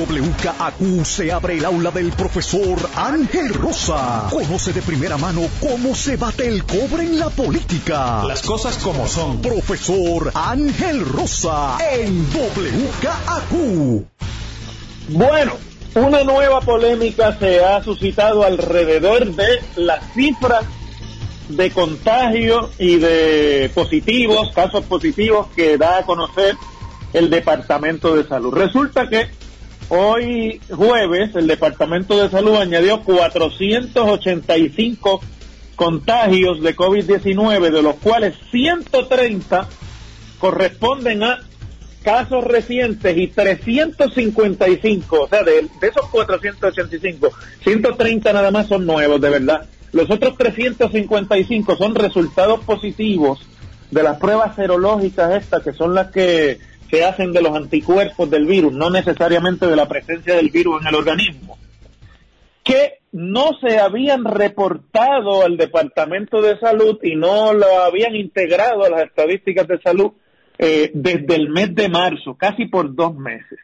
WKAQ se abre el aula del profesor Ángel Rosa. Conoce de primera mano cómo se bate el cobre en la política. Las cosas como son. Profesor Ángel Rosa en WKAQ. Bueno, una nueva polémica se ha suscitado alrededor de las cifras de contagio y de positivos, casos positivos que da a conocer el Departamento de Salud. Resulta que hoy jueves el Departamento de Salud añadió 485 contagios de COVID-19, de los cuales 130 corresponden a casos recientes y 355, o sea, de, de, esos 485, 130 nada más son nuevos, de verdad. Los otros 355 son resultados positivos de las pruebas serológicas estas, que son las que se hacen de los anticuerpos del virus, no necesariamente de la presencia del virus en el organismo, que no se habían reportado al Departamento de Salud y no lo habían integrado a las estadísticas de salud eh, desde el mes de marzo, casi por dos meses.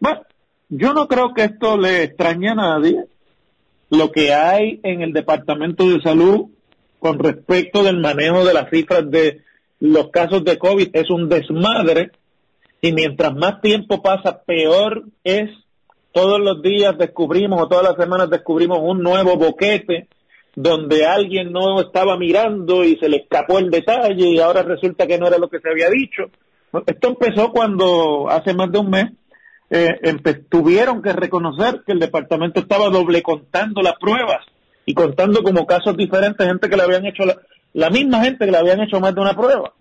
Bueno, yo no creo que esto le extrañe a nadie. Lo que hay en el Departamento de Salud con respecto del manejo de las cifras de los casos de COVID es un desmadre y mientras más tiempo pasa, peor es. Todos los días descubrimos o todas las semanas descubrimos un nuevo boquete donde alguien no estaba mirando y se le escapó el detalle y ahora resulta que no era lo que se había dicho. Esto empezó cuando hace más de un mes eh, tuvieron que reconocer que el departamento estaba doble contando las pruebas y contando como casos diferentes gente que le habían hecho la, la misma gente que le habían hecho más de una prueba.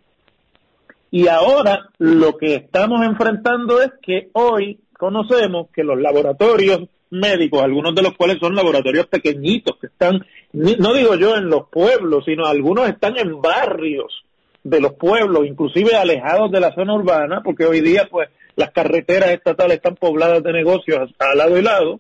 Y ahora lo que estamos enfrentando es que hoy conocemos que los laboratorios médicos, algunos de los cuales son laboratorios pequeñitos, que están, no digo yo en los pueblos, sino algunos están en barrios de los pueblos, inclusive alejados de la zona urbana, porque hoy día pues las carreteras estatales están pobladas de negocios a lado y lado.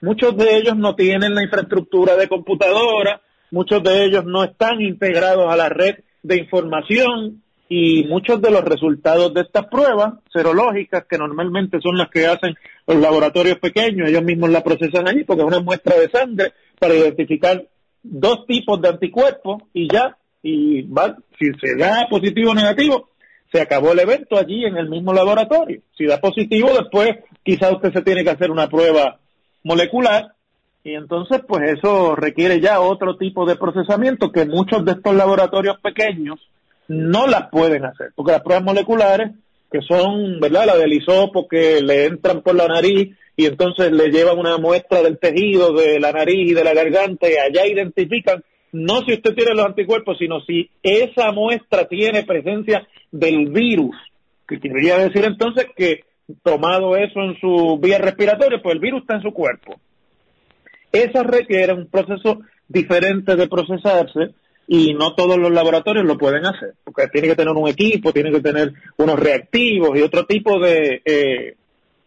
Muchos de ellos no tienen la infraestructura de computadora, muchos de ellos no están integrados a la red de información y muchos de los resultados de estas pruebas serológicas, que normalmente son las que hacen los laboratorios pequeños, ellos mismos la procesan allí porque es una muestra de sangre para identificar dos tipos de anticuerpos y ya, y va, si se da positivo o negativo, se acabó el evento allí en el mismo laboratorio. Si da positivo, después quizá usted se tiene que hacer una prueba molecular y entonces pues eso requiere ya otro tipo de procesamiento que muchos de estos laboratorios pequeños no las pueden hacer, porque las pruebas moleculares, que son, ¿verdad? La del hisopo que le entran por la nariz y entonces le llevan una muestra del tejido de la nariz y de la garganta y allá identifican no si usted tiene los anticuerpos, sino si esa muestra tiene presencia del virus que quería decir entonces que tomado eso en su vía respiratoria, pues el virus está en su cuerpo. Eso requiere un proceso diferente de procesarse y no todos los laboratorios lo pueden hacer, porque tiene que tener un equipo, tiene que tener unos reactivos y otro tipo de, eh,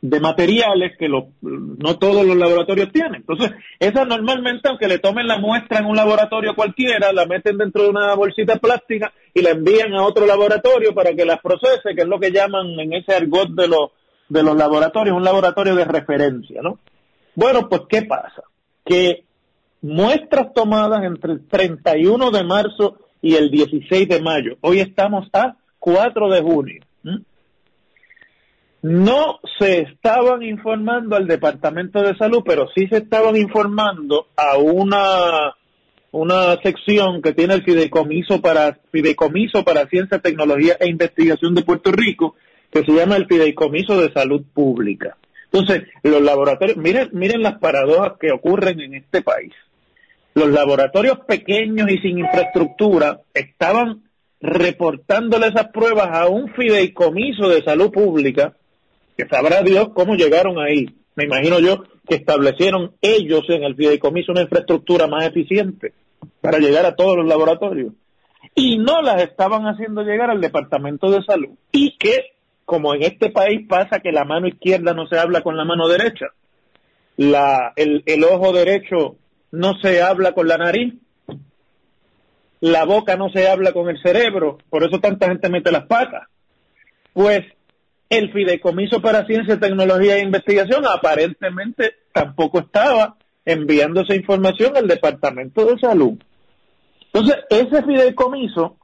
de materiales que no todos los laboratorios tienen. Entonces, esa normalmente, aunque le tomen la muestra en un laboratorio cualquiera, la meten dentro de una bolsita plástica y la envían a otro laboratorio para que las procese, que es lo que llaman en ese argot de los, de los laboratorios, un laboratorio de referencia, ¿no? Bueno, pues, ¿qué pasa? Que muestras tomadas entre el 31 de marzo y el 16 de mayo, hoy estamos a 4 de junio, no se estaban informando al Departamento de Salud, pero sí se estaban informando a una una sección que tiene el Fideicomiso para Fideicomiso para Ciencia, Tecnología e Investigación de Puerto Rico, que se llama el Fideicomiso de Salud Pública. Entonces, los laboratorios, miren, miren las paradojas que ocurren en este país. Los laboratorios pequeños y sin infraestructura estaban reportándole esas pruebas a un fideicomiso de salud pública que sabrá Dios cómo llegaron ahí. Me imagino yo que establecieron ellos en el fideicomiso una infraestructura más eficiente para llegar a todos los laboratorios. Y no las estaban haciendo llegar al Departamento de Salud. Y que, como en este país pasa que la mano izquierda no se habla con la mano derecha, la, el, el ojo derecho no se habla con la nariz, la boca no se habla con el cerebro, por eso tanta gente mete las patas. Pues el Fideicomiso para Ciencia, Tecnología e Investigación aparentemente tampoco estaba enviando esa información al Departamento de Salud. Entonces, ese fideicomiso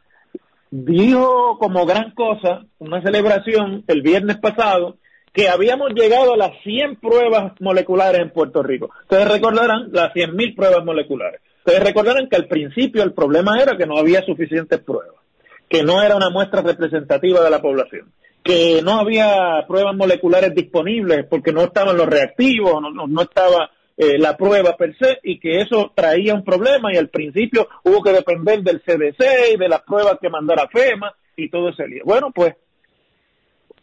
dijo como gran cosa, una celebración el viernes pasado, que habíamos llegado a las 100 pruebas moleculares en Puerto Rico. Ustedes recordarán las 100.000 pruebas moleculares. Ustedes recordarán que al principio el problema era que no había suficientes pruebas, que no era una muestra representativa de la población que no había pruebas moleculares disponibles porque no estaban los reactivos, no, estaba eh, la prueba per se y que eso traía un problema y al principio hubo que depender del CDC y de las pruebas que mandara FEMA y todo ese lío. Bueno, pues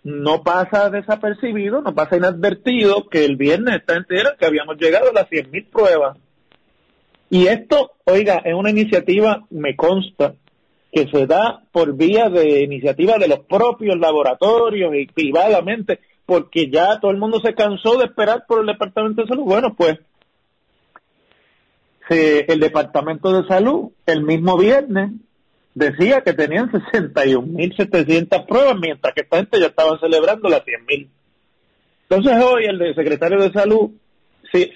no pasa desapercibido, no pasa inadvertido que el viernes está entero que habíamos llegado a las 100.000 pruebas. Y esto, oiga, es una iniciativa, me consta, que se da por vía de iniciativa de los propios laboratorios y privadamente, porque ya todo el mundo se cansó de esperar por el Departamento de Salud. Bueno, pues el Departamento de Salud el mismo viernes decía que tenían 61.700 pruebas, mientras que esta gente ya estaba celebrando las 100.000. Entonces hoy el secretario de Salud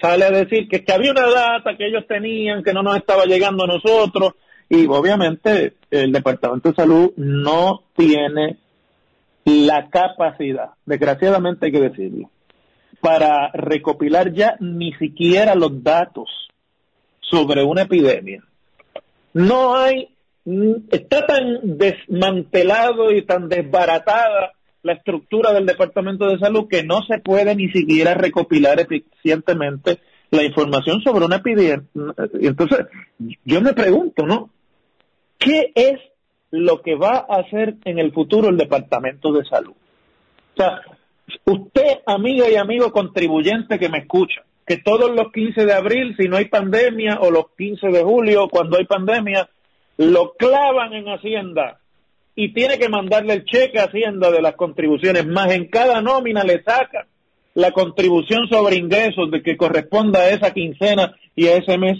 sale a decir que, que había una data que ellos tenían, que no nos estaba llegando a nosotros, y obviamente el Departamento de Salud no tiene la capacidad, desgraciadamente hay que decirlo, para recopilar ya ni siquiera los datos sobre una epidemia. No hay, está tan desmantelado y tan desbaratada la estructura del Departamento de Salud que no se puede ni siquiera recopilar eficientemente la información sobre una epidemia. Entonces, yo me pregunto, ¿no? ¿Qué es lo que va a hacer en el futuro el Departamento de Salud? O sea, usted, amiga y amigo contribuyente que me escucha, que todos los 15 de abril, si no hay pandemia, o los 15 de julio, cuando hay pandemia, lo clavan en Hacienda y tiene que mandarle el cheque a Hacienda de las contribuciones, más en cada nómina le saca la contribución sobre ingresos de que corresponda a esa quincena y a ese mes.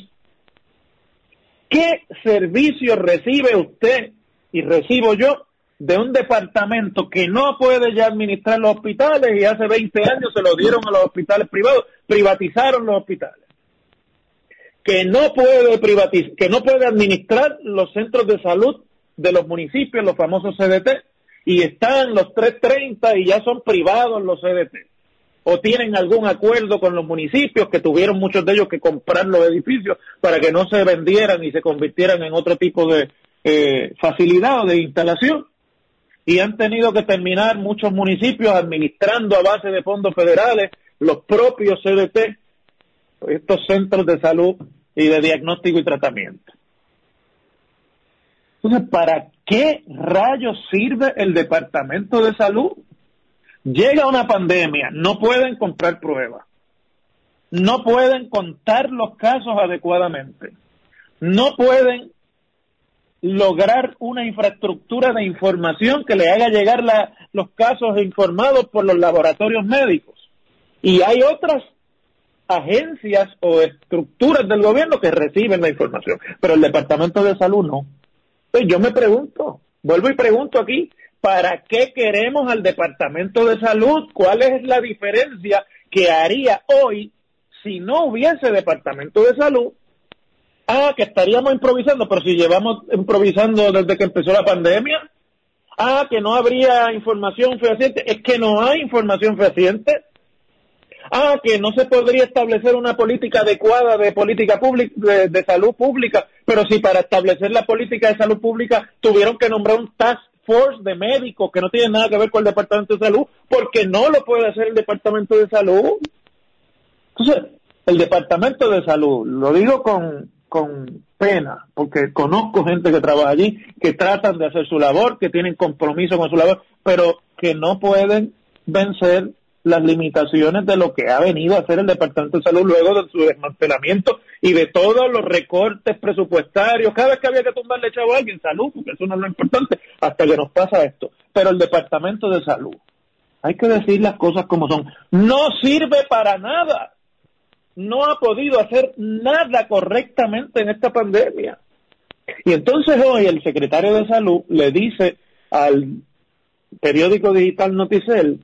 ¿Qué servicio recibe usted y recibo yo de un departamento que no puede ya administrar los hospitales y hace 20 años se lo dieron a los hospitales privados, privatizaron los hospitales? Que no puede privatizar, que no puede administrar los centros de salud de los municipios, los famosos CDT, y están los 330 y ya son privados los CDT o tienen algún acuerdo con los municipios que tuvieron muchos de ellos que comprar los edificios para que no se vendieran y se convirtieran en otro tipo de eh, facilidad o de instalación. Y han tenido que terminar muchos municipios administrando a base de fondos federales los propios CDT, estos centros de salud y de diagnóstico y tratamiento. Entonces, ¿para qué rayos sirve el Departamento de Salud? Llega una pandemia, no pueden comprar pruebas, no pueden contar los casos adecuadamente, no pueden lograr una infraestructura de información que le haga llegar los casos informados por los laboratorios médicos. Y hay otras agencias o estructuras del gobierno que reciben la información, pero el Departamento de Salud no. Pues yo me pregunto, vuelvo y pregunto aquí, ¿para qué queremos al Departamento de Salud? ¿Cuál es la diferencia que haría hoy si no hubiese Departamento de Salud? Ah, que estaríamos improvisando, pero si llevamos improvisando desde que empezó la pandemia. Ah, que no habría información fehaciente. Es que no hay información fehaciente. Ah, que no se podría establecer una política adecuada de política pública, de, salud pública, pero si para establecer la política de salud pública tuvieron que nombrar un task force de médicos que no tiene nada que ver con el Departamento de Salud, porque no lo puede hacer el Departamento de Salud. Entonces, el Departamento de Salud, lo digo con, con pena, porque conozco gente que trabaja allí, que tratan de hacer su labor, que tienen compromiso con su labor, pero que no pueden vencer las limitaciones de lo que ha venido a hacer el Departamento de Salud luego de su desmantelamiento y de todos los recortes presupuestarios. Cada vez que había que tumbarle chavo a alguien, salud, porque eso no es lo importante, hasta que nos pasa esto. Pero el Departamento de Salud, hay que decir las cosas como son, no sirve para nada. No ha podido hacer nada correctamente en esta pandemia. Y entonces hoy el secretario de Salud le dice al periódico digital Noticel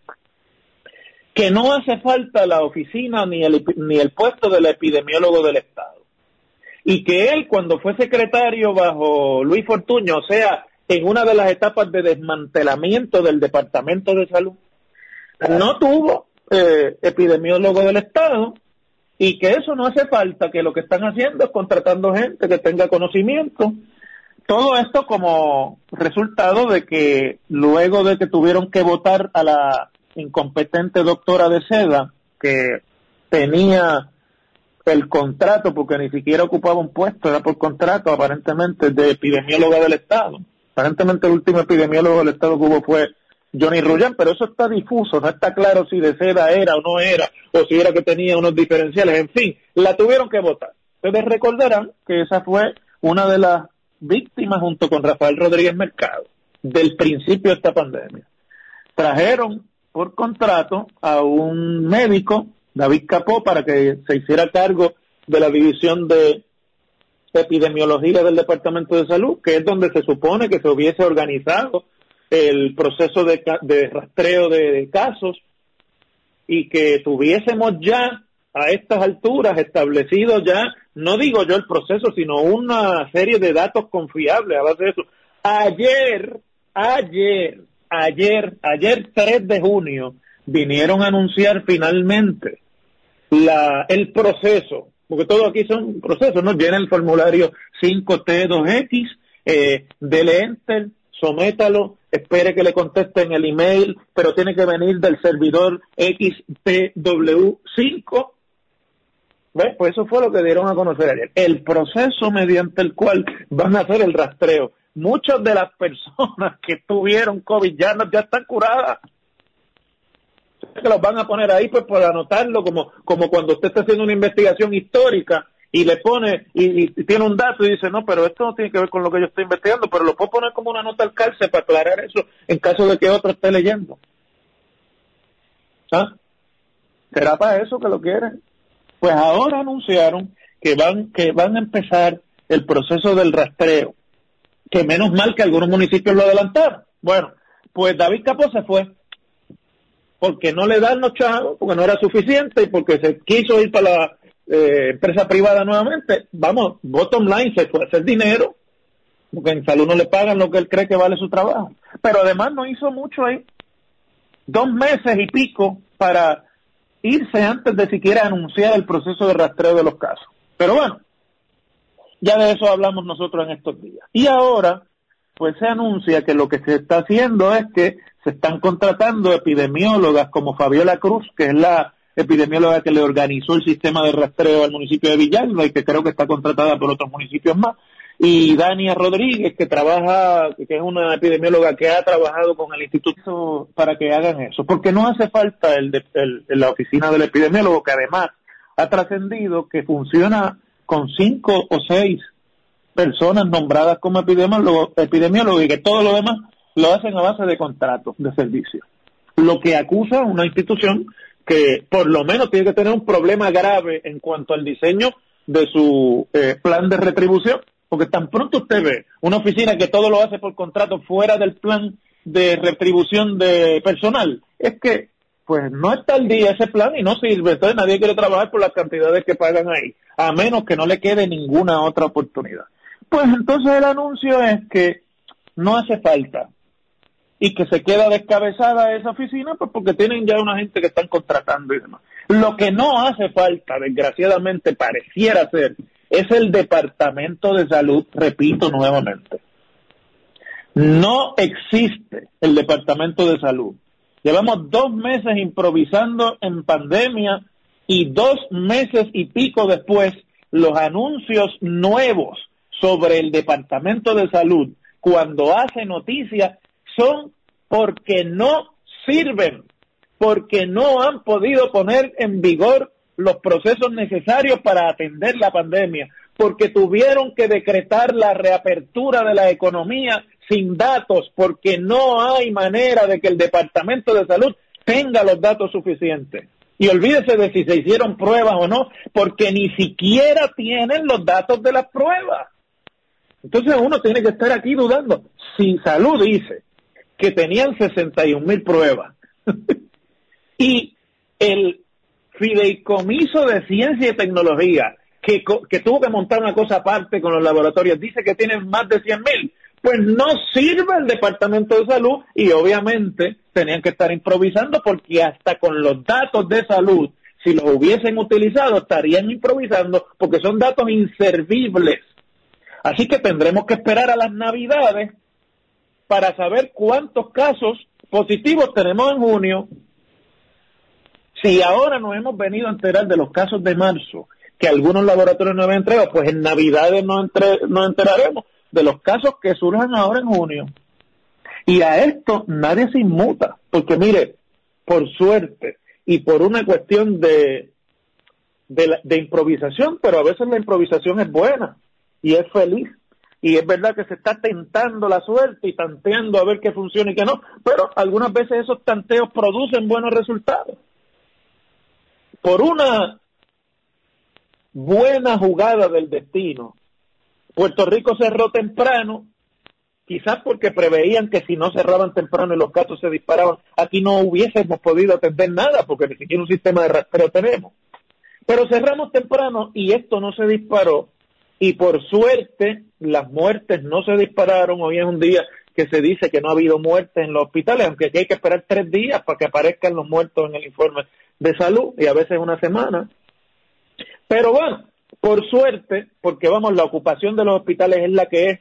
que no hace falta la oficina ni el, ni el puesto del epidemiólogo del Estado. Y que él, cuando fue secretario bajo Luis Fortuño, o sea, en una de las etapas de desmantelamiento del Departamento de Salud, no tuvo eh, epidemiólogo del Estado y que eso no hace falta, que lo que están haciendo es contratando gente que tenga conocimiento. Todo esto como resultado de que luego de que tuvieron que votar a la incompetente doctora de seda que tenía el contrato, porque ni siquiera ocupaba un puesto, era por contrato aparentemente de epidemióloga del Estado. Aparentemente el último epidemiólogo del Estado que hubo fue Johnny Ruyan, pero eso está difuso, no está claro si de seda era o no era, o si era que tenía unos diferenciales, en fin, la tuvieron que votar. Ustedes recordarán que esa fue una de las víctimas junto con Rafael Rodríguez Mercado del principio de esta pandemia. Trajeron por contrato a un médico, David Capó, para que se hiciera cargo de la división de epidemiología del Departamento de Salud, que es donde se supone que se hubiese organizado el proceso de, de rastreo de casos y que tuviésemos ya a estas alturas establecido ya, no digo yo el proceso, sino una serie de datos confiables a base de eso. Ayer, ayer, ayer, ayer 3 de junio, vinieron a anunciar finalmente la, el proceso, porque todo aquí son procesos, ¿no? Llena el formulario 5T2X, eh, dele enter, sométalo, espere que le contesten el email, pero tiene que venir del servidor XPW5. ¿Ves? Pues eso fue lo que dieron a conocer ayer. El proceso mediante el cual van a hacer el rastreo muchas de las personas que tuvieron COVID ya, ya están curadas. Que los van a poner ahí pues para anotarlo como, como cuando usted está haciendo una investigación histórica y le pone y, tiene un dato y dice, no, pero esto no tiene que ver con lo que yo estoy investigando, pero lo puedo poner como una nota al cárcel para aclarar eso en caso de que otro esté leyendo. ¿Ah? ¿Será para eso que lo quieren? Pues ahora anunciaron que van, que van a empezar el proceso del rastreo que menos mal que algunos municipios lo adelantaron. Bueno, pues David Capó se fue porque no le dan los chavos, porque no era suficiente y porque se quiso ir para la eh, empresa privada nuevamente. Vamos, bottom line, se fue a hacer dinero, porque en salud no le pagan lo que él cree que vale su trabajo. Pero además no hizo mucho ahí. Dos meses y pico para irse antes de siquiera anunciar el proceso de rastreo de los casos. Pero bueno, ya de eso hablamos nosotros en estos días. Y ahora, pues se anuncia que lo que se está haciendo es que se están contratando epidemiólogas como Fabiola Cruz, que es la epidemióloga que le organizó el sistema de rastreo al municipio de Villalba y que creo que está contratada por otros municipios más, y Dania Rodríguez, que trabaja, que es una epidemióloga que ha trabajado con el instituto para que hagan eso, porque no hace falta el, el, la oficina del epidemiólogo, que además ha trascendido que funciona con cinco o seis personas nombradas como epidemiólogo, epidemiólogo y que todo lo demás lo hacen a base de contratos de servicio. Lo que acusa una institución que por lo menos tiene que tener un problema grave en cuanto al diseño de su eh, plan de retribución porque tan pronto usted ve una oficina que todo lo hace por contrato fuera del plan de retribución de personal, es que pues no está al día ese plan y no sirve. Entonces nadie quiere trabajar por las cantidades que pagan ahí, a menos que no le quede ninguna otra oportunidad. Pues entonces el anuncio es que no hace falta y que se queda descabezada esa oficina, pues porque tienen ya una gente que están contratando y demás. Lo que no hace falta, desgraciadamente, pareciera ser es el Departamento de Salud, repito nuevamente. No existe el Departamento de Salud. Llevamos dos meses improvisando en pandemia y dos meses y pico después los anuncios nuevos sobre el Departamento de Salud cuando hace noticia son porque no sirven, porque no han podido poner en vigor los procesos necesarios para atender la pandemia, porque tuvieron que decretar la reapertura de la economía sin datos, porque no hay manera de que el Departamento de Salud tenga los datos suficientes. Y olvídese de si se hicieron pruebas o no, porque ni siquiera tienen los datos de las pruebas. Entonces uno tiene que estar aquí dudando. Si Salud dice que tenían 61 mil pruebas y el fideicomiso de ciencia y tecnología, que, que tuvo que montar una cosa aparte con los laboratorios, dice que tienen más de 100 mil, pues no sirve el Departamento de Salud y obviamente tenían que estar improvisando porque hasta con los datos de salud, si los hubiesen utilizado, estarían improvisando porque son datos inservibles. Así que tendremos que esperar a las navidades para saber cuántos casos positivos tenemos en junio si ahora nos hemos venido a enterar de los casos de marzo, que algunos laboratorios no habían entregado, pues en Navidades nos, nos enteraremos de los casos que surjan ahora en junio. Y a esto nadie se inmuta, porque mire, por suerte y por una cuestión de, de, de improvisación, pero a veces la improvisación es buena y es feliz y es verdad que se está tentando la suerte y tanteando a ver qué funciona y qué no, pero algunas veces esos tanteos producen buenos resultados por una buena jugada del destino, Puerto Rico cerró temprano, quizás porque preveían que si no cerraban temprano y los casos se disparaban, aquí no hubiésemos podido atender nada, porque ni siquiera un sistema de rastreo tenemos. Pero cerramos temprano y esto no se disparó, y por suerte las muertes no se dispararon. Hoy es un día que se dice que no ha habido muertes en los hospitales, aunque aquí hay que esperar tres días para que aparezcan los muertos en el informe de salud y a veces una semana. Pero bueno, por suerte, porque vamos, la ocupación de los hospitales es la que es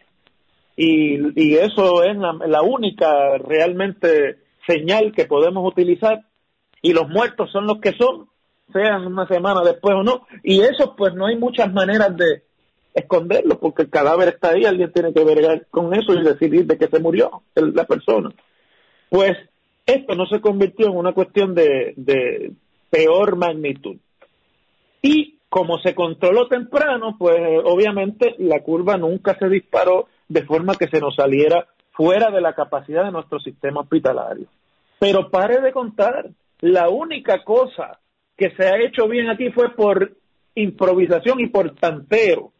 y, eso es la, única realmente señal que podemos utilizar y los muertos son los que son, sean una semana después o no, y eso pues no hay muchas maneras de esconderlo porque el cadáver está ahí, alguien tiene que ver con eso y decidir de que se murió la persona. Pues esto no se convirtió en una cuestión de, peor magnitud. Y como se controló temprano, pues obviamente la curva nunca se disparó de forma que se nos saliera fuera de la capacidad de nuestro sistema hospitalario. Pero pare de contar, la única cosa que se ha hecho bien aquí fue por improvisación y por tanteo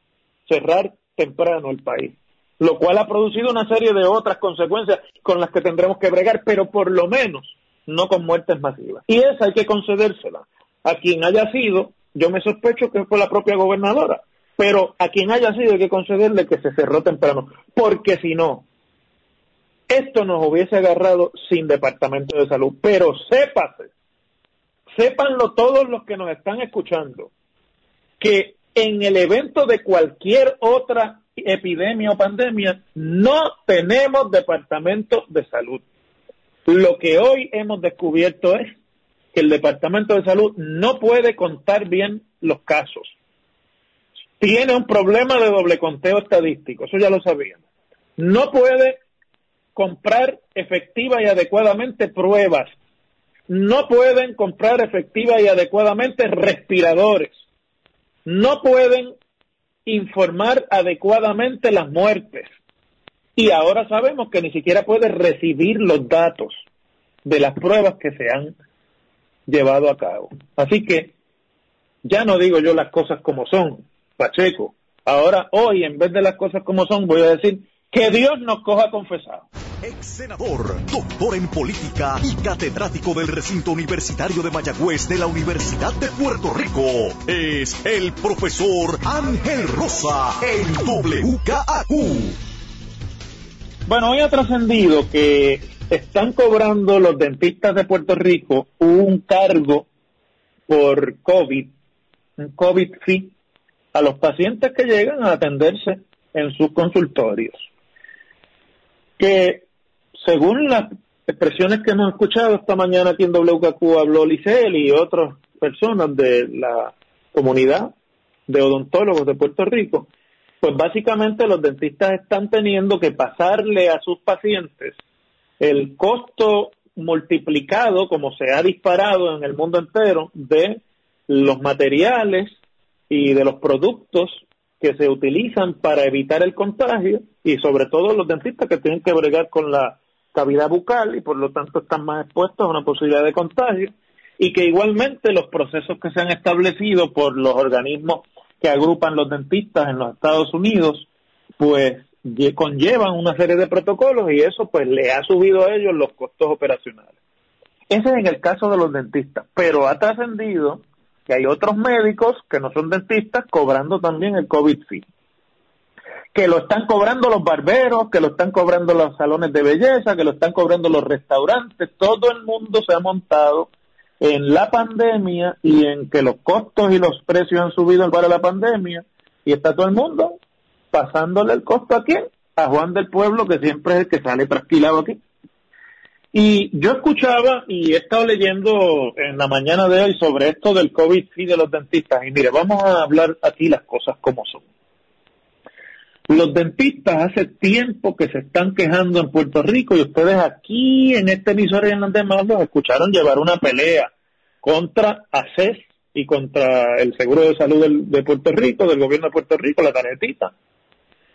cerrar temprano el país, lo cual ha producido una serie de otras consecuencias con las que tendremos que bregar, pero por lo menos no con muertes masivas. Y esa hay que concedérsela a quien haya sido, yo me sospecho que fue la propia gobernadora, pero a quien haya sido hay que concederle que se cerró temprano, porque si no, esto nos hubiese agarrado sin departamento de salud. Pero sépase, sépanlo todos los que nos están escuchando, que en el evento de cualquier otra epidemia o pandemia no tenemos departamento de salud. Lo que hoy hemos descubierto es que el Departamento de Salud no puede contar bien los casos. tiene un problema de doble conteo estadístico, eso ya lo sabíamos. No puede comprar efectiva y adecuadamente pruebas. No pueden comprar efectiva y adecuadamente respiradores. No pueden informar adecuadamente las muertes. Y ahora sabemos que ni siquiera puede recibir los datos de las pruebas que se han llevado a cabo. Así que ya no digo yo las cosas como son, Pacheco. Ahora, hoy, en vez de las cosas como son, voy a decir que Dios nos coja confesado. Ex senador, doctor en política y catedrático del recinto universitario de Mayagüez de la Universidad de Puerto Rico, es el profesor Ángel Rosa en WKAQ. Bueno, hoy ha trascendido que están cobrando los dentistas de Puerto Rico un cargo por COVID, un COVID fee, a los pacientes que llegan a atenderse en sus consultorios. Que según las expresiones que hemos escuchado esta mañana aquí en WKQ habló Licel y otras personas de la comunidad de odontólogos de Puerto Rico, pues básicamente los dentistas están teniendo que pasarle a sus pacientes el costo multiplicado, como se ha disparado en el mundo entero, de los materiales y de los productos que se utilizan para evitar el contagio y sobre todo los dentistas que tienen que bregar con la cavidad bucal y por lo tanto están más expuestos a una posibilidad de contagio y que igualmente los procesos que se han establecido por los organismos que agrupan los dentistas en los Estados Unidos, pues conllevan una serie de protocolos y eso pues le ha subido a ellos los costos operacionales. Ese es en el caso de los dentistas, pero ha trascendido que hay otros médicos que no son dentistas cobrando también el COVID fee. Que lo están cobrando los barberos, que lo están cobrando los salones de belleza, que lo están cobrando los restaurantes. Todo el mundo se ha montado en la pandemia y en que los costos y los precios han subido para la pandemia y está todo el mundo pasándole el costo a quién? A Juan del Pueblo, que siempre es el que sale trasquilado aquí. Y yo escuchaba y he estado leyendo en la mañana de hoy sobre esto del COVID y de los dentistas. Y mire, vamos a hablar aquí las cosas como son. Los dentistas hace tiempo que se están quejando en Puerto Rico y ustedes aquí en este emisor en los demás los escucharon llevar una pelea contra ACES y contra el Seguro de Salud de Puerto Rico, del gobierno de Puerto Rico, la tarjetita,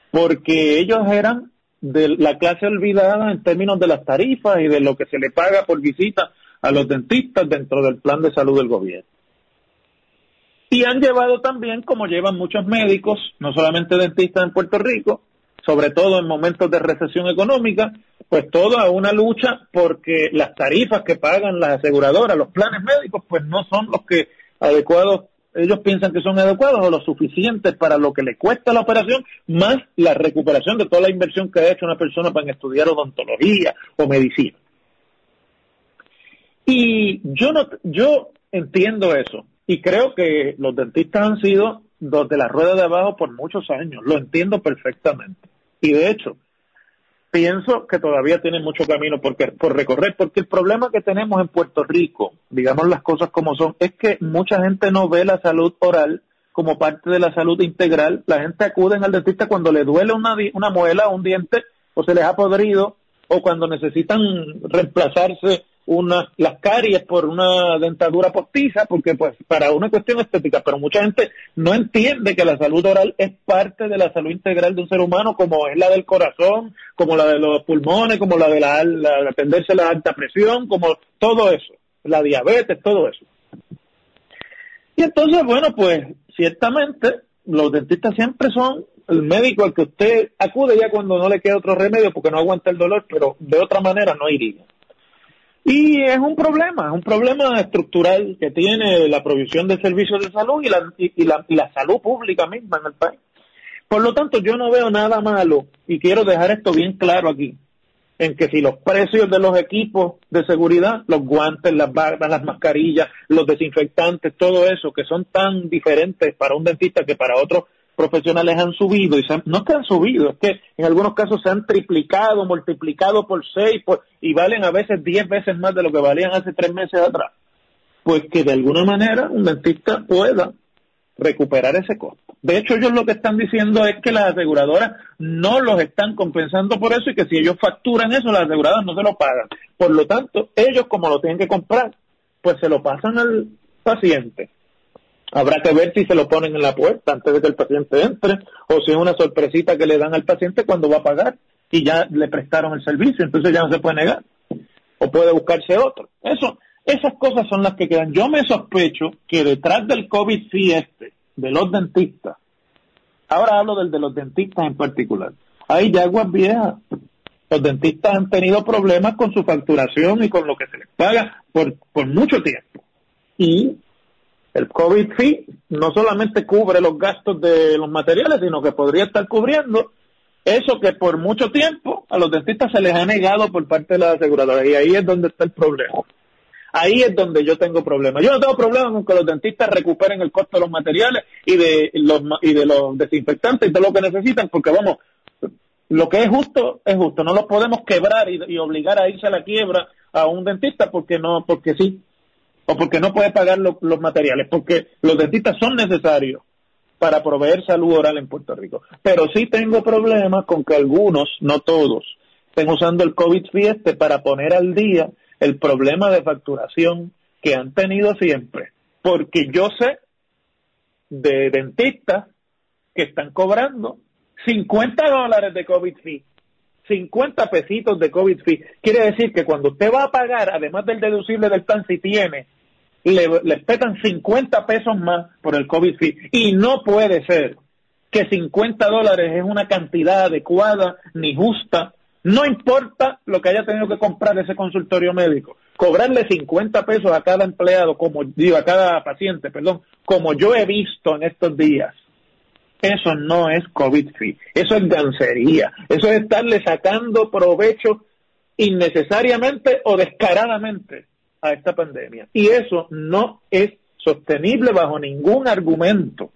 porque ellos eran de la clase olvidada en términos de las tarifas y de lo que se le paga por visita a los dentistas dentro del plan de salud del gobierno. Y han llevado también, como llevan muchos médicos, no solamente dentistas en Puerto Rico, sobre todo en momentos de recesión económica, pues toda una lucha porque las tarifas que pagan las aseguradoras, los planes médicos, pues no son los que adecuados, ellos piensan que son adecuados o lo suficientes para lo que le cuesta la operación, más la recuperación de toda la inversión que ha hecho una persona para estudiar odontología o medicina. Y yo no, yo entiendo eso y creo que los dentistas han sido los de la rueda de abajo por muchos años, lo entiendo perfectamente. Y de hecho, pienso que todavía tiene mucho camino por, por recorrer, porque el problema que tenemos en Puerto Rico, digamos las cosas como son, es que mucha gente no ve la salud oral como parte de la salud integral. La gente acude al dentista cuando le duele una, una muela un diente o se les ha podrido o cuando necesitan reemplazarse una, las caries por una dentadura postiza, porque pues para una cuestión estética, pero mucha gente no entiende que la salud oral es parte de la salud integral de un ser humano, como es la del corazón, como la de los pulmones, como la de la, la atenderse a la alta presión, como todo eso, la diabetes, todo eso. Y entonces, bueno, pues ciertamente los dentistas siempre son el médico al que usted acude ya cuando no le queda otro remedio porque no aguanta el dolor, pero de otra manera no iría. Y es un problema, es un problema estructural que tiene la provisión de servicios de salud y la, y, la, y la salud pública misma en el país. Por lo tanto, yo no veo nada malo y quiero dejar esto bien claro aquí, en que si los precios de los equipos de seguridad, los guantes, las barras, las mascarillas, los desinfectantes, todo eso, que son tan diferentes para un dentista que para otro profesionales han subido, y no es que han subido, es que en algunos casos se han triplicado, multiplicado por seis, y valen a veces diez veces más de lo que valían hace tres meses atrás. Pues que de alguna manera un dentista pueda recuperar ese costo. De hecho, ellos lo que están diciendo es que las aseguradoras no los están compensando por eso y que si ellos facturan eso, las aseguradoras no se lo pagan. Por lo tanto, ellos como lo tienen que comprar, pues se lo pasan al paciente. Habrá que ver si se lo ponen en la puerta antes de que el paciente entre o si es una sorpresita que le dan al paciente cuando va a pagar y ya le prestaron el servicio, entonces ya no se puede negar o puede buscarse otro. Eso, esas cosas son las que quedan. Yo me sospecho que detrás del COVID sí este, de los dentistas, ahora hablo del de los dentistas en particular, hay ya aguas viejas. Los dentistas han tenido problemas con su facturación y con lo que se les paga por, por mucho tiempo. Y el COVID fee no solamente cubre los gastos de los materiales, sino que podría estar cubriendo eso que por mucho tiempo a los dentistas se les ha negado por parte de la aseguradora. Y ahí es donde está el problema. Ahí es donde yo tengo problemas. Yo no tengo problema con que los dentistas recuperen el costo de los materiales y de los, y de los desinfectantes y de lo que necesitan, porque vamos, lo que es justo es justo. No los podemos quebrar y, y obligar a irse a la quiebra a un dentista porque no, porque sí o porque no puede pagar los materiales, porque los dentistas son necesarios para proveer salud oral en Puerto Rico. Pero sí tengo problemas con que algunos, no todos, estén usando el COVID fieste para poner al día el problema de facturación que han tenido siempre. Porque yo sé de dentistas que están cobrando 50 dólares de COVID fee 50 pesitos de COVID fee. Quiere decir que cuando usted va a pagar, además del deducible del plan, si tiene le, le petan 50 pesos más por el COVID fee. Y no puede ser que 50 dólares es una cantidad adecuada ni justa. No importa lo que haya tenido que comprar ese consultorio médico. Cobrarle 50 pesos a cada empleado, como digo, a cada paciente, perdón, como yo he visto en estos días. Eso no es COVID fee. Eso es gancería. Eso es estarle sacando provecho innecesariamente o descaradamente a esta pandemia. Y eso no es sostenible bajo ningún argumento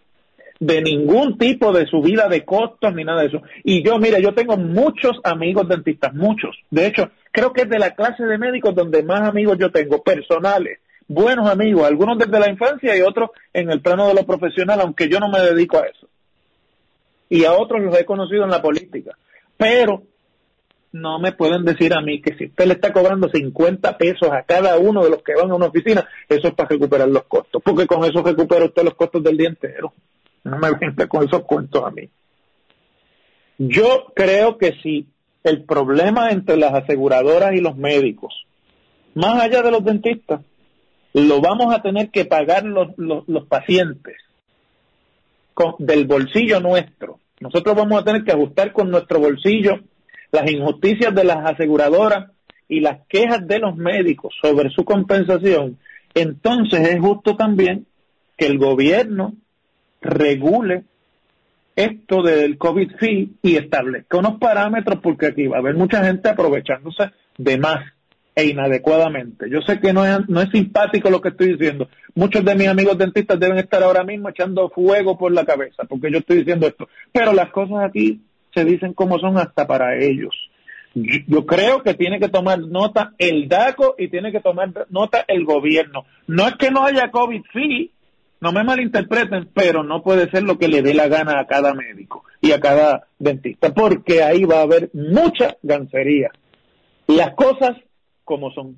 de ningún tipo de subida de costos ni nada de eso. Y yo, mire, yo tengo muchos amigos dentistas, muchos. De hecho, creo que es de la clase de médicos donde más amigos yo tengo, personales, buenos amigos, algunos desde la infancia y otros en el plano de lo profesional, aunque yo no me dedico a eso. Y a otros los he conocido en la política. Pero no me pueden decir a mí que si usted le está cobrando 50 pesos a cada uno de los que van a una oficina, eso es para recuperar los costos, porque con eso recupera usted los costos del día entero. No me venga con esos cuentos a mí. Yo creo que si el problema entre las aseguradoras y los médicos, más allá de los dentistas, lo vamos a tener que pagar los, los, pacientes del bolsillo nuestro. Nosotros vamos a tener que ajustar con nuestro bolsillo las injusticias de las aseguradoras y las quejas de los médicos sobre su compensación, entonces es justo también que el gobierno regule esto del COVID fee y establezca unos parámetros porque aquí va a haber mucha gente aprovechándose de más e inadecuadamente. Yo sé que no es, no es simpático lo que estoy diciendo. Muchos de mis amigos dentistas deben estar ahora mismo echando fuego por la cabeza porque yo estoy diciendo esto. Pero las cosas aquí se dicen como son hasta para ellos. Yo, creo que tiene que tomar nota el DACO y tiene que tomar nota el gobierno. No es que no haya COVID, sí, no me malinterpreten, pero no puede ser lo que le dé la gana a cada médico y a cada dentista, porque ahí va a haber mucha gancería. Las cosas como son.